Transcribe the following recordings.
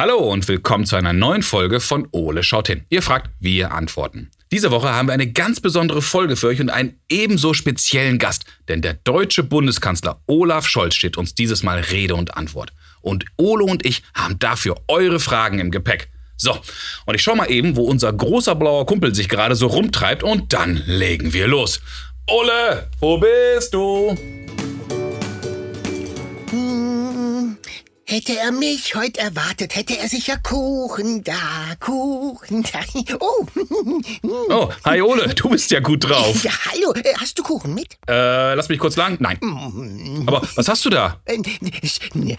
Hallo und willkommen zu einer neuen Folge von Ole schaut hin. Ihr fragt, wir antworten. Diese Woche haben wir eine ganz besondere Folge für euch und einen ebenso speziellen Gast, denn der deutsche Bundeskanzler Olaf Scholz steht uns dieses Mal Rede und Antwort. Und Ole und ich haben dafür eure Fragen im Gepäck. So, und ich schau mal eben, wo unser großer blauer Kumpel sich gerade so rumtreibt und dann legen wir los. Ole, wo bist du? Hätte er mich heute erwartet, hätte er sicher Kuchen da, Kuchen da. Oh. Oh, hi Ole, du bist ja gut drauf. Ja, hallo, äh, hast du Kuchen mit? Äh, lass mich kurz lang. Nein. Aber was hast du da? Äh,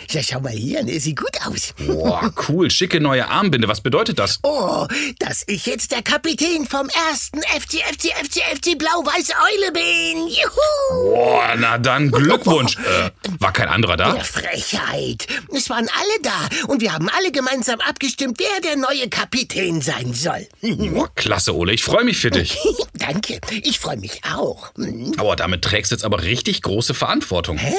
Ja, schau mal hier, ne, sieht gut aus. Boah, cool, schicke neue Armbinde. Was bedeutet das? Oh, dass ich jetzt der Kapitän vom ersten FC, FC, FC, FC Blau-Weiß Eule bin. Juhu! Boah, na dann Glückwunsch. Äh, war kein anderer da? Ja, Frechheit. Es waren alle da und wir haben alle gemeinsam abgestimmt, wer der neue Kapitän sein soll. Boah, klasse, Ole, ich freue mich für dich. Danke, ich freue mich auch. Hm. Aber damit trägst du jetzt aber richtig große Verantwortung. Hä?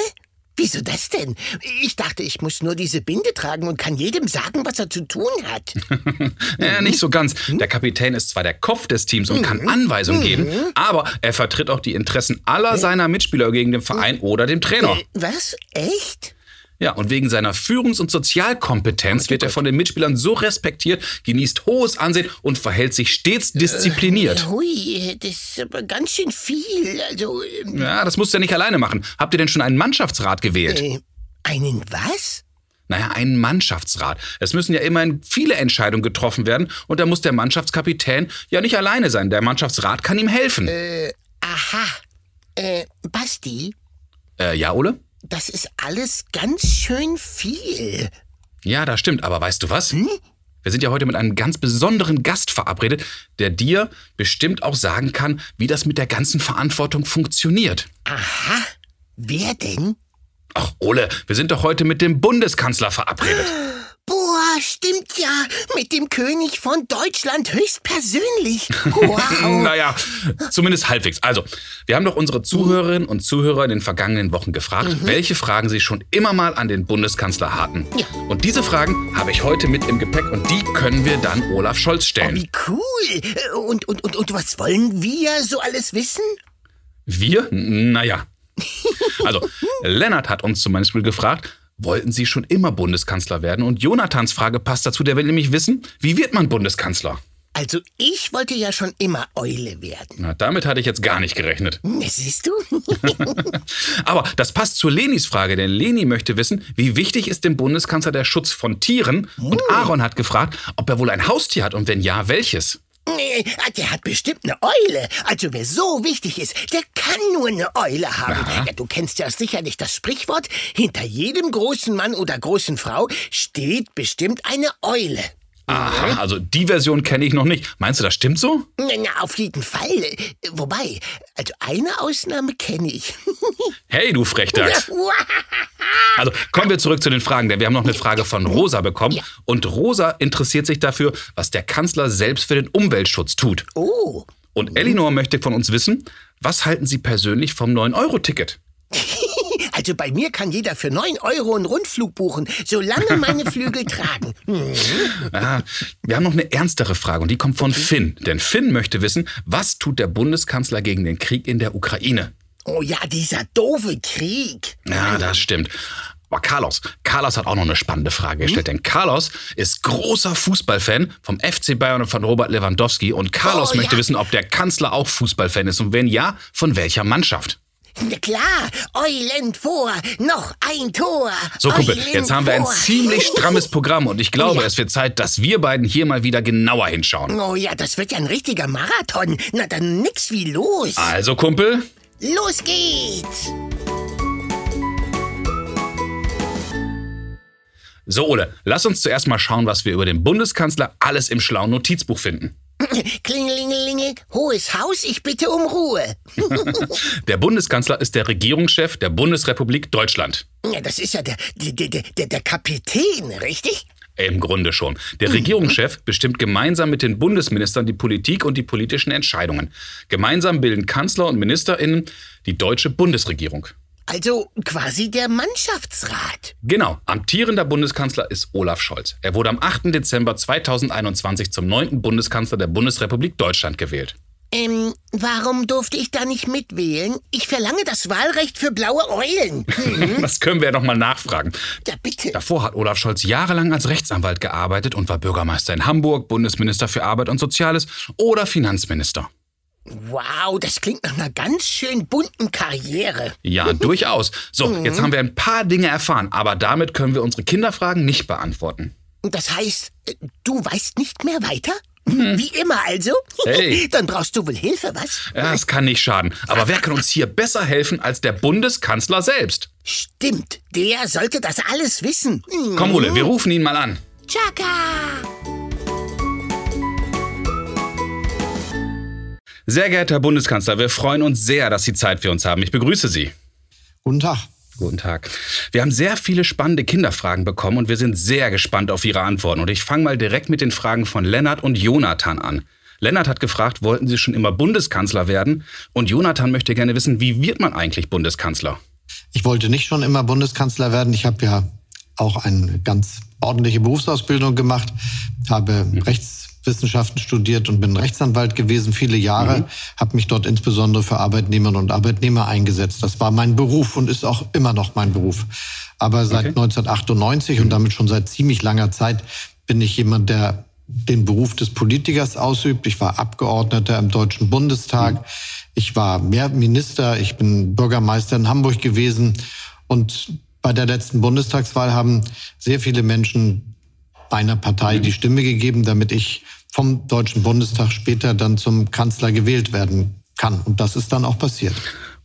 Wieso das denn? Ich dachte, ich muss nur diese Binde tragen und kann jedem sagen, was er zu tun hat. Ja, nicht so ganz. Der Kapitän ist zwar der Kopf des Teams und kann Anweisungen geben, aber er vertritt auch die Interessen aller seiner Mitspieler gegen den Verein oder dem Trainer. Äh, Was? Echt? Ja, und wegen seiner Führungs- und Sozialkompetenz wird er von den Mitspielern so respektiert, genießt hohes Ansehen und verhält sich stets diszipliniert. Hui, das ist aber ganz schön viel. Also, ähm, Ja, das musst du ja nicht alleine machen. Habt ihr denn schon einen Mannschaftsrat gewählt? äh, einen was? Naja, einen Mannschaftsrat. Es müssen ja immerhin viele Entscheidungen getroffen werden und da muss der Mannschaftskapitän ja nicht alleine sein. Der Mannschaftsrat kann ihm helfen. Äh, Aha. Äh, Basti, ja, Ole? Das ist alles ganz schön viel. Ja, das stimmt. Aber weißt du was? Wir sind ja heute mit einem ganz besonderen Gast verabredet, der dir bestimmt auch sagen kann, wie das mit der ganzen Verantwortung funktioniert. Aha. Wer denn? Ach, Ole, wir sind doch heute mit dem Bundeskanzler verabredet. Stimmt ja. Mit dem König von Deutschland höchstpersönlich. Wow. Naja, zumindest halbwegs. Also, wir haben doch unsere Zuhörerinnen und Zuhörer in den vergangenen Wochen gefragt, welche Fragen sie schon immer mal an den Bundeskanzler hatten. Ja. Und diese Fragen habe ich heute mit im Gepäck und die können wir dann Olaf Scholz stellen. Wie cool. Und, und, und, und was wollen wir so alles wissen? Wir? Naja. Also, Lennart hat uns zum Beispiel gefragt, wollten Sie schon immer Bundeskanzler werden? Und Jonathans Frage passt dazu, der will nämlich wissen, wie wird man Bundeskanzler? Also ich wollte ja schon immer Eule werden. Na, damit hatte ich jetzt gar nicht gerechnet. Na, siehst du? Aber das passt zu Lenis Frage, denn Leni möchte wissen, wie wichtig ist dem Bundeskanzler der Schutz von Tieren? Und Aaron hat gefragt, ob er wohl ein Haustier hat und wenn ja, welches? Nee, der hat bestimmt eine Eule. Also wer so wichtig ist, der kann nur eine Eule haben. Ja, du kennst ja sicherlich das Sprichwort, hinter jedem großen Mann oder großen Frau steht bestimmt eine Eule. Aha, also die Version kenne ich noch nicht. Meinst du, das stimmt so? Na, na, auf jeden Fall. Wobei, also eine Ausnahme kenne ich. Hey, du Frechdachs. Also kommen wir zurück zu den Fragen, denn wir haben noch eine Frage von Rosa bekommen. Und Rosa interessiert sich dafür, was der Kanzler selbst für den Umweltschutz tut. Oh, Und Elinor möchte von uns wissen, was halten Sie persönlich vom 9-Euro-Ticket? also bei mir kann jeder für 9 Euro einen Rundflug buchen, solange meine Flügel tragen. Hm. Ah, wir haben noch eine ernstere Frage und die kommt von Finn. Denn Finn möchte wissen, was tut der Bundeskanzler gegen den Krieg in der Ukraine? Oh ja, dieser doofe Krieg. Ja, das stimmt. Aber Carlos, Carlos hat auch noch eine spannende Frage gestellt, denn Carlos ist großer Fußballfan vom FC Bayern und von Robert Lewandowski und Carlos Oh, möchte ja. wissen, ob der Kanzler auch Fußballfan ist und wenn ja, von welcher Mannschaft? Na klar, Eulen vor, noch ein Tor. So, Kumpel, Eulen jetzt haben wir ein vor. ziemlich strammes Programm und ich glaube, Ja. es wird Zeit, dass wir beiden hier mal wieder genauer hinschauen. Oh ja, das wird ja ein richtiger Marathon. Na dann nix wie los. Also, Kumpel, Los geht's. so Ole, lass uns zuerst mal schauen, was wir über den Bundeskanzler alles im schlauen Notizbuch finden. Klingelingelinge, hohes Haus, ich bitte um Ruhe. Der Bundeskanzler ist der Regierungschef der Bundesrepublik Deutschland. Ja, das ist ja der, der, der, der, der Kapitän, richtig? Im Grunde schon. Der Regierungschef bestimmt gemeinsam mit den Bundesministern die Politik und die politischen Entscheidungen. Gemeinsam bilden Kanzler und MinisterInnen die deutsche Bundesregierung. Also quasi der Mannschaftsrat. Genau, amtierender Bundeskanzler ist Olaf Scholz. Er wurde am 8. Dezember 2021 zum neunten Bundeskanzler der Bundesrepublik Deutschland gewählt. Ähm, warum durfte ich da nicht mitwählen? Ich verlange das Wahlrecht für blaue Eulen. Hm. das können wir ja noch mal nachfragen. Ja, bitte. Davor hat Olaf Scholz jahrelang als Rechtsanwalt gearbeitet und war Bürgermeister in Hamburg, Bundesminister für Arbeit und Soziales oder Finanzminister. Wow, das klingt nach einer ganz schön bunten Karriere. Ja, durchaus. So, mhm. jetzt haben wir ein paar Dinge erfahren, aber damit können wir unsere Kinderfragen nicht beantworten. Das heißt, äh, du weißt nicht mehr weiter? Mhm. Wie immer also? Hey. Dann brauchst du wohl Hilfe, was? Ja, es kann nicht schaden. Aber wer kann uns hier besser helfen als der Bundeskanzler selbst? Stimmt, der sollte das alles wissen. Komm, Ole, wir rufen ihn mal an. Chaka! Sehr geehrter Herr Bundeskanzler, wir freuen uns sehr, dass Sie Zeit für uns haben. Ich begrüße Sie. Guten Tag. Guten Tag. Wir haben sehr viele spannende Kinderfragen bekommen und wir sind sehr gespannt auf Ihre Antworten. Und ich fange mal direkt mit den Fragen von Lennart und Jonathan an. Lennart hat gefragt, wollten Sie schon immer Bundeskanzler werden? Und Jonathan möchte gerne wissen, wie wird man eigentlich Bundeskanzler? Ich wollte nicht schon immer Bundeskanzler werden. Ich habe ja auch eine ganz ordentliche Berufsausbildung gemacht, habe mhm. Rechts Wissenschaften studiert und bin Rechtsanwalt gewesen viele Jahre, mhm. habe mich dort insbesondere für Arbeitnehmerinnen und Arbeitnehmer eingesetzt. Das war mein Beruf und ist auch immer noch mein Beruf. Aber seit okay. 1998 und damit schon seit ziemlich langer Zeit bin ich jemand, der den Beruf des Politikers ausübt. Ich war Abgeordneter im Deutschen Bundestag. Mhm. Ich war Mehrminister. Ich bin Bürgermeister in Hamburg gewesen. Und bei der letzten Bundestagswahl haben sehr viele Menschen meiner Partei die Stimme gegeben, damit ich vom Deutschen Bundestag später dann zum Kanzler gewählt werden kann. Und das ist dann auch passiert.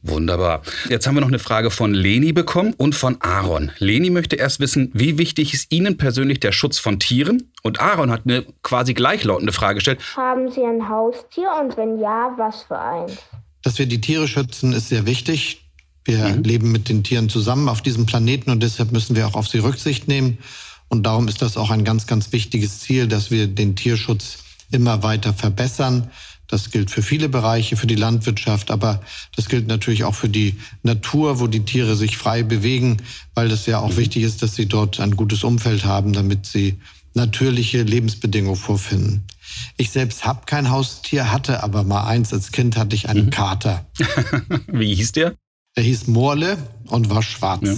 Wunderbar. Jetzt haben wir noch eine Frage von Leni bekommen und von Aaron. Leni möchte erst wissen, wie wichtig ist Ihnen persönlich der Schutz von Tieren? Und Aaron hat eine quasi gleichlautende Frage gestellt. Haben Sie ein Haustier und wenn ja, was für eins? Dass wir die Tiere schützen, ist sehr wichtig. Wir mhm. leben mit den Tieren zusammen auf diesem Planeten und deshalb müssen wir auch auf sie Rücksicht nehmen. Und darum ist das auch ein ganz, ganz wichtiges Ziel, dass wir den Tierschutz immer weiter verbessern. Das gilt für viele Bereiche, für die Landwirtschaft, aber das gilt natürlich auch für die Natur, wo die Tiere sich frei bewegen, weil das ja auch wichtig ist, dass sie dort ein gutes Umfeld haben, damit sie natürliche Lebensbedingungen vorfinden. Ich selbst habe kein Haustier, hatte aber mal eins. Als Kind hatte ich einen mhm. Kater. Wie hieß der? Der hieß Morle und war schwarz. Ja.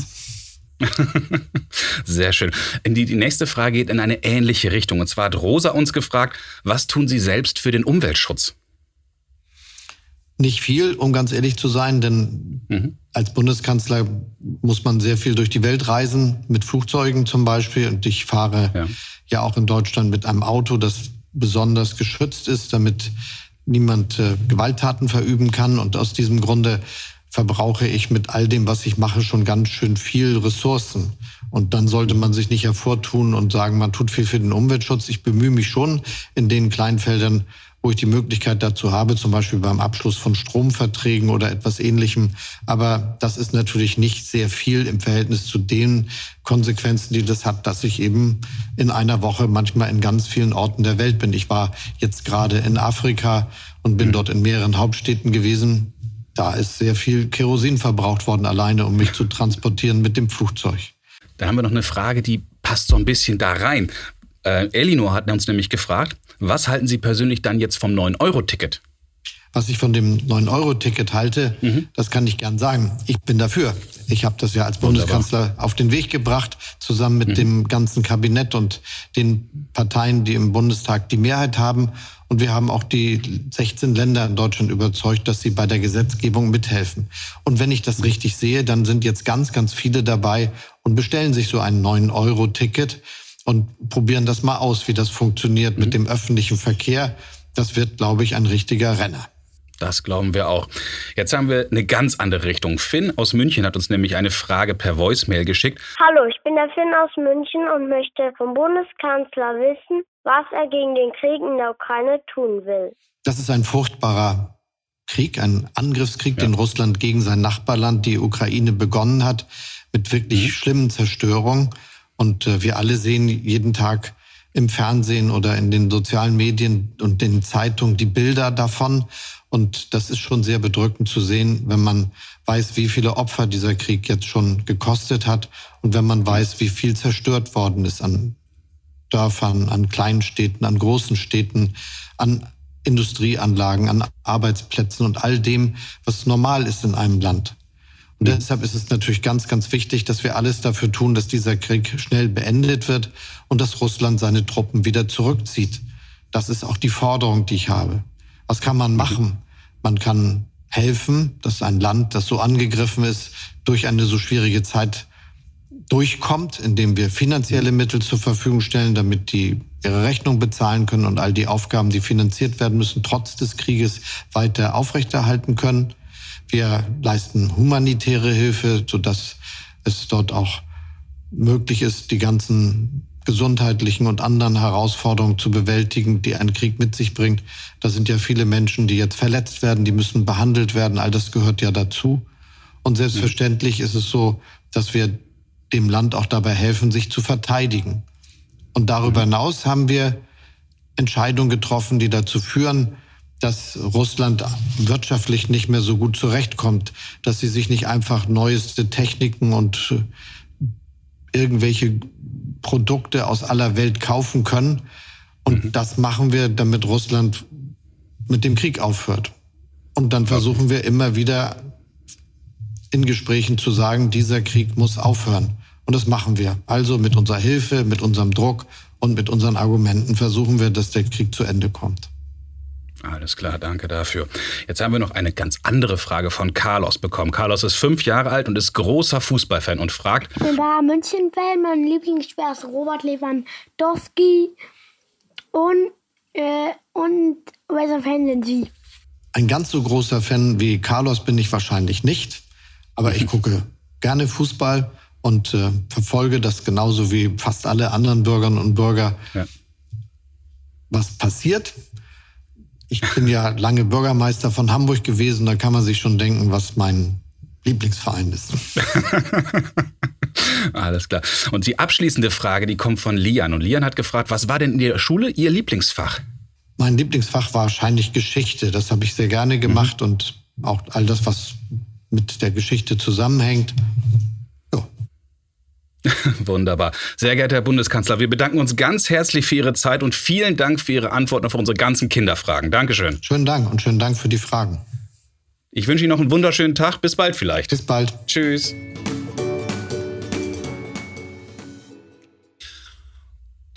Sehr schön. Die, die nächste Frage geht in eine ähnliche Richtung. Und zwar hat Rosa uns gefragt, was tun Sie selbst für den Umweltschutz? Nicht viel, um ganz ehrlich zu sein, denn mhm. als Bundeskanzler muss man sehr viel durch die Welt reisen, mit Flugzeugen zum Beispiel. Und ich fahre ja, ja auch in Deutschland mit einem Auto, das besonders geschützt ist, damit niemand äh, Gewalttaten verüben kann. Und aus diesem Grunde verbrauche ich mit all dem, was ich mache, schon ganz schön viel Ressourcen. Und dann sollte man sich nicht hervortun und sagen, man tut viel für den Umweltschutz. Ich bemühe mich schon in den kleinen Feldern, wo ich die Möglichkeit dazu habe, zum Beispiel beim Abschluss von Stromverträgen oder etwas ähnlichem. Aber das ist natürlich nicht sehr viel im Verhältnis zu den Konsequenzen, die das hat, dass ich eben in einer Woche manchmal in ganz vielen Orten der Welt bin. Ich war jetzt gerade in Afrika und bin dort in mehreren Hauptstädten gewesen da ist sehr viel Kerosin verbraucht worden, alleine um mich zu transportieren mit dem Flugzeug. Da haben wir noch eine Frage, die passt so ein bisschen da rein. Äh, Elinor hat uns nämlich gefragt, was halten Sie persönlich dann jetzt vom 9-Euro-Ticket? Was ich von dem 9-Euro-Ticket halte, mhm. das kann ich gern sagen. Ich bin dafür. Ich habe das ja als Bundeskanzler Wunderbar. auf den Weg gebracht, zusammen mit mhm. dem ganzen Kabinett und den Parteien, die im Bundestag die Mehrheit haben. Und wir haben auch die 16 Länder in Deutschland überzeugt, dass sie bei der Gesetzgebung mithelfen. Und wenn ich das richtig sehe, dann sind jetzt ganz, ganz viele dabei und bestellen sich so ein 9-Euro-Ticket und probieren das mal aus, wie das funktioniert mhm. mit dem öffentlichen Verkehr. Das wird, glaube ich, ein richtiger Renner. Das glauben wir auch. Jetzt haben wir eine ganz andere Richtung. Finn aus München hat uns nämlich eine Frage per Voicemail geschickt. Hallo, ich bin der Finn aus München und möchte vom Bundeskanzler wissen, was er gegen den Krieg in der Ukraine tun will. Das ist ein furchtbarer Krieg, ein Angriffskrieg, ja. den Russland gegen sein Nachbarland, die Ukraine, begonnen hat, mit wirklich mhm. schlimmen Zerstörungen. Und äh, wir alle sehen jeden Tag im Fernsehen oder in den sozialen Medien und den Zeitungen die Bilder davon. Und das ist schon sehr bedrückend zu sehen, wenn man weiß, wie viele Opfer dieser Krieg jetzt schon gekostet hat und wenn man weiß, wie viel zerstört worden ist an Dörfern, an kleinen Städten, an großen Städten, an Industrieanlagen, an Arbeitsplätzen und all dem, was normal ist in einem Land. Und deshalb ist es natürlich ganz, ganz wichtig, dass wir alles dafür tun, dass dieser Krieg schnell beendet wird und dass Russland seine Truppen wieder zurückzieht. Das ist auch die Forderung, die ich habe. Was kann man machen? Man kann helfen, dass ein Land, das so angegriffen ist, durch eine so schwierige Zeit durchkommt, indem wir finanzielle Mittel zur Verfügung stellen, damit die ihre Rechnung bezahlen können und all die Aufgaben, die finanziert werden müssen, trotz des Krieges weiter aufrechterhalten können. Wir leisten humanitäre Hilfe, sodass es dort auch möglich ist, die ganzen gesundheitlichen und anderen Herausforderungen zu bewältigen, die ein Krieg mit sich bringt. Da sind ja viele Menschen, die jetzt verletzt werden, die müssen behandelt werden. All das gehört ja dazu. Und selbstverständlich ist es so, dass wir dem Land auch dabei helfen, sich zu verteidigen. Und darüber hinaus haben wir Entscheidungen getroffen, die dazu führen, dass Russland wirtschaftlich nicht mehr so gut zurechtkommt, dass sie sich nicht einfach neueste Techniken und äh, irgendwelche Produkte aus aller Welt kaufen können. Und mhm. das machen wir, damit Russland mit dem Krieg aufhört. Und dann versuchen wir immer wieder in Gesprächen zu sagen, dieser Krieg muss aufhören. Und das machen wir. Also mit unserer Hilfe, mit unserem Druck und mit unseren Argumenten versuchen wir, dass der Krieg zu Ende kommt. Alles klar, danke dafür. Jetzt haben wir noch eine ganz andere Frage von Carlos bekommen. Carlos ist fünf Jahre alt und ist großer Fußballfan und fragt: Ich bin Bayern München-Fan, mein Lieblingsspieler ist Robert Lewandowski und, äh, und welcher Fan sind Sie? Ein ganz so großer Fan wie Carlos bin ich wahrscheinlich nicht, aber ich gucke gerne Fußball und äh, verfolge das genauso wie fast alle anderen Bürgerinnen und Bürger. Ja. Was passiert? Ich bin ja lange Bürgermeister von Hamburg gewesen, da kann man sich schon denken, was mein Lieblingsverein ist. Alles klar. Und die abschließende Frage, die kommt von Lian. Und Lian hat gefragt, was war denn in der Schule Ihr Lieblingsfach? Mein Lieblingsfach war wahrscheinlich Geschichte. Das habe ich sehr gerne gemacht mhm. und auch all das, was mit der Geschichte zusammenhängt. Wunderbar. Sehr geehrter Herr Bundeskanzler, wir bedanken uns ganz herzlich für Ihre Zeit und vielen Dank für Ihre Antworten auf unsere ganzen Kinderfragen. Dankeschön. Schönen Dank und schönen Dank für die Fragen. Ich wünsche Ihnen noch einen wunderschönen Tag. Bis bald vielleicht. Bis bald. Tschüss.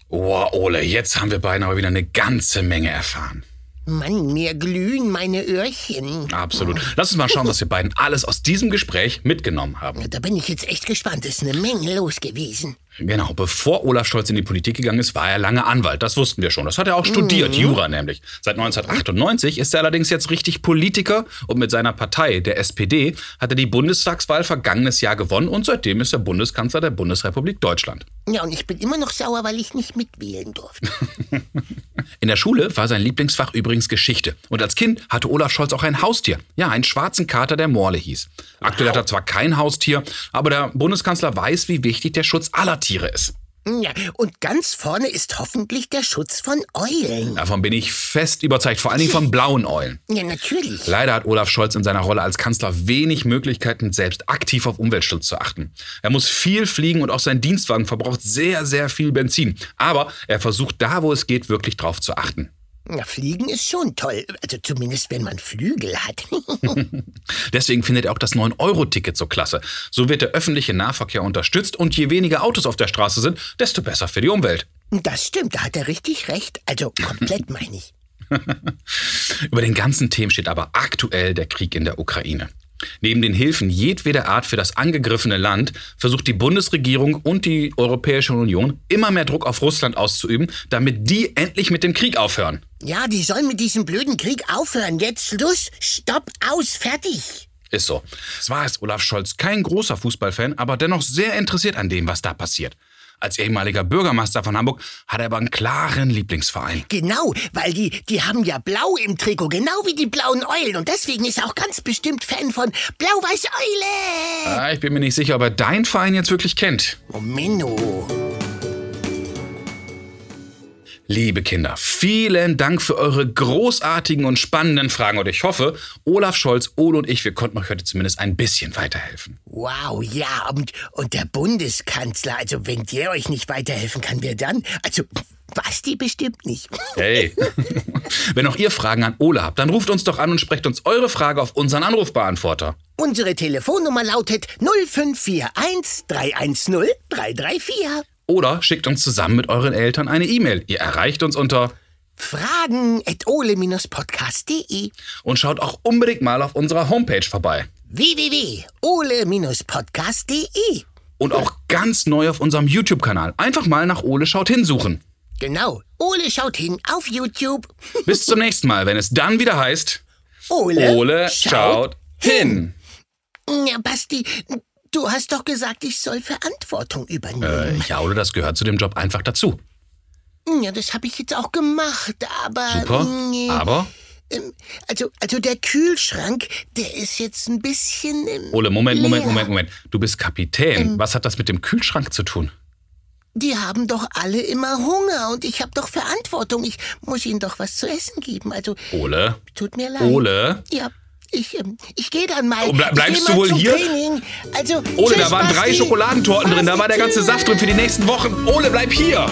Oh, Ole, jetzt haben wir beiden aber wieder eine ganze Menge erfahren. Mann, mir glühen meine Öhrchen. Absolut. Lass uns mal schauen, was wir beiden alles aus diesem Gespräch mitgenommen haben. Da bin ich jetzt echt gespannt. Es ist eine Menge los gewesen. Genau, bevor Olaf Scholz in die Politik gegangen ist, war er lange Anwalt. Das wussten wir schon. Das hat er auch studiert, mhm. Jura nämlich. Seit 1998 ist er allerdings jetzt richtig Politiker und mit seiner Partei, der SPD, hat er die Bundestagswahl vergangenes Jahr gewonnen und seitdem ist er Bundeskanzler der Bundesrepublik Deutschland. Ja, und ich bin immer noch sauer, weil ich nicht mitwählen durfte. in der Schule war sein Lieblingsfach übrigens Geschichte. Und als Kind hatte Olaf Scholz auch ein Haustier. Ja, einen schwarzen Kater, der Morle hieß. Aktuell wow. hat er zwar kein Haustier, aber der Bundeskanzler weiß, wie wichtig der Schutz aller Tiere ist. Ja, und ganz vorne ist hoffentlich der Schutz von Eulen. Davon bin ich fest überzeugt, vor allen Dingen von blauen Eulen. Ja, natürlich. Leider hat Olaf Scholz in seiner Rolle als Kanzler wenig Möglichkeiten, selbst aktiv auf Umweltschutz zu achten. Er muss viel fliegen und auch sein Dienstwagen verbraucht sehr, sehr viel Benzin. Aber er versucht da, wo es geht, wirklich drauf zu achten. Na, Fliegen ist schon toll. Also zumindest, wenn man Flügel hat. Deswegen findet er auch das 9-Euro-Ticket so klasse. So wird der öffentliche Nahverkehr unterstützt und je weniger Autos auf der Straße sind, desto besser für die Umwelt. Das stimmt, da hat er richtig recht. Also komplett meine ich. Über den ganzen Themen steht aber aktuell der Krieg in der Ukraine. Neben den Hilfen jedweder Art für das angegriffene Land versucht die Bundesregierung und die Europäische Union immer mehr Druck auf Russland auszuüben, damit die endlich mit dem Krieg aufhören. Ja, die sollen mit diesem blöden Krieg aufhören. Jetzt Schluss, stopp, aus, fertig. Ist so. Zwar ist Olaf Scholz kein großer Fußballfan, aber dennoch sehr interessiert an dem, was da passiert. Als ehemaliger Bürgermeister von Hamburg hat er aber einen klaren Lieblingsverein. Genau, weil die, die haben ja blau im Trikot, genau wie die blauen Eulen. Und deswegen ist er auch ganz bestimmt Fan von Blau-Weiß Eule. Ah, ich bin mir nicht sicher, ob er deinen Verein jetzt wirklich kennt. Oh, Menno. Liebe Kinder, vielen Dank für eure großartigen und spannenden Fragen und ich hoffe, Olaf Scholz, Ole und ich, wir konnten euch heute zumindest ein bisschen weiterhelfen. Wow, ja, und, und der Bundeskanzler, also wenn der euch nicht weiterhelfen kann, wer dann? Also, Basti bestimmt nicht. Hey, wenn auch ihr Fragen an Ole habt, dann ruft uns doch an und sprecht uns eure Frage auf unseren Anrufbeantworter. Unsere Telefonnummer lautet 0541 310 334. Oder schickt uns zusammen mit euren Eltern eine E-Mail. Ihr erreicht uns unter fragen at ole-podcast.de und schaut auch unbedingt mal auf unserer Homepage vorbei. www.ole-podcast.de Und auch ganz neu auf unserem YouTube-Kanal. Einfach mal nach Ole schaut hinsuchen. Genau, Ole schaut hin auf YouTube. Bis zum nächsten Mal, wenn es dann wieder heißt Ole, Ole schaut hin. Ja, Basti, du hast doch gesagt, ich soll Verantwortung Äh, übernehmen. ja, Ole, das gehört zu dem Job einfach dazu. Ja, das habe ich jetzt auch gemacht, aber... Super. nee, Aber, ähm, Also, also der Kühlschrank, der ist jetzt ein bisschen... ähm, Ole, Moment, Moment. Moment, Moment. Du bist Kapitän. Was hat das mit dem Kühlschrank zu tun? Die haben doch alle immer Hunger und ich habe doch Verantwortung. Ich muss ihnen doch was zu essen geben. Also, Ole? tut mir leid. Ole? Ja, ich, ähm, ich gehe dann mal. Oh, ble- Ich bleibst du wohl hier? Training. Also, Ole, tschüss, da waren drei. Schokoladentorten drin, da war der ganze Saft drin für die nächsten Wochen. Ole, bleib hier!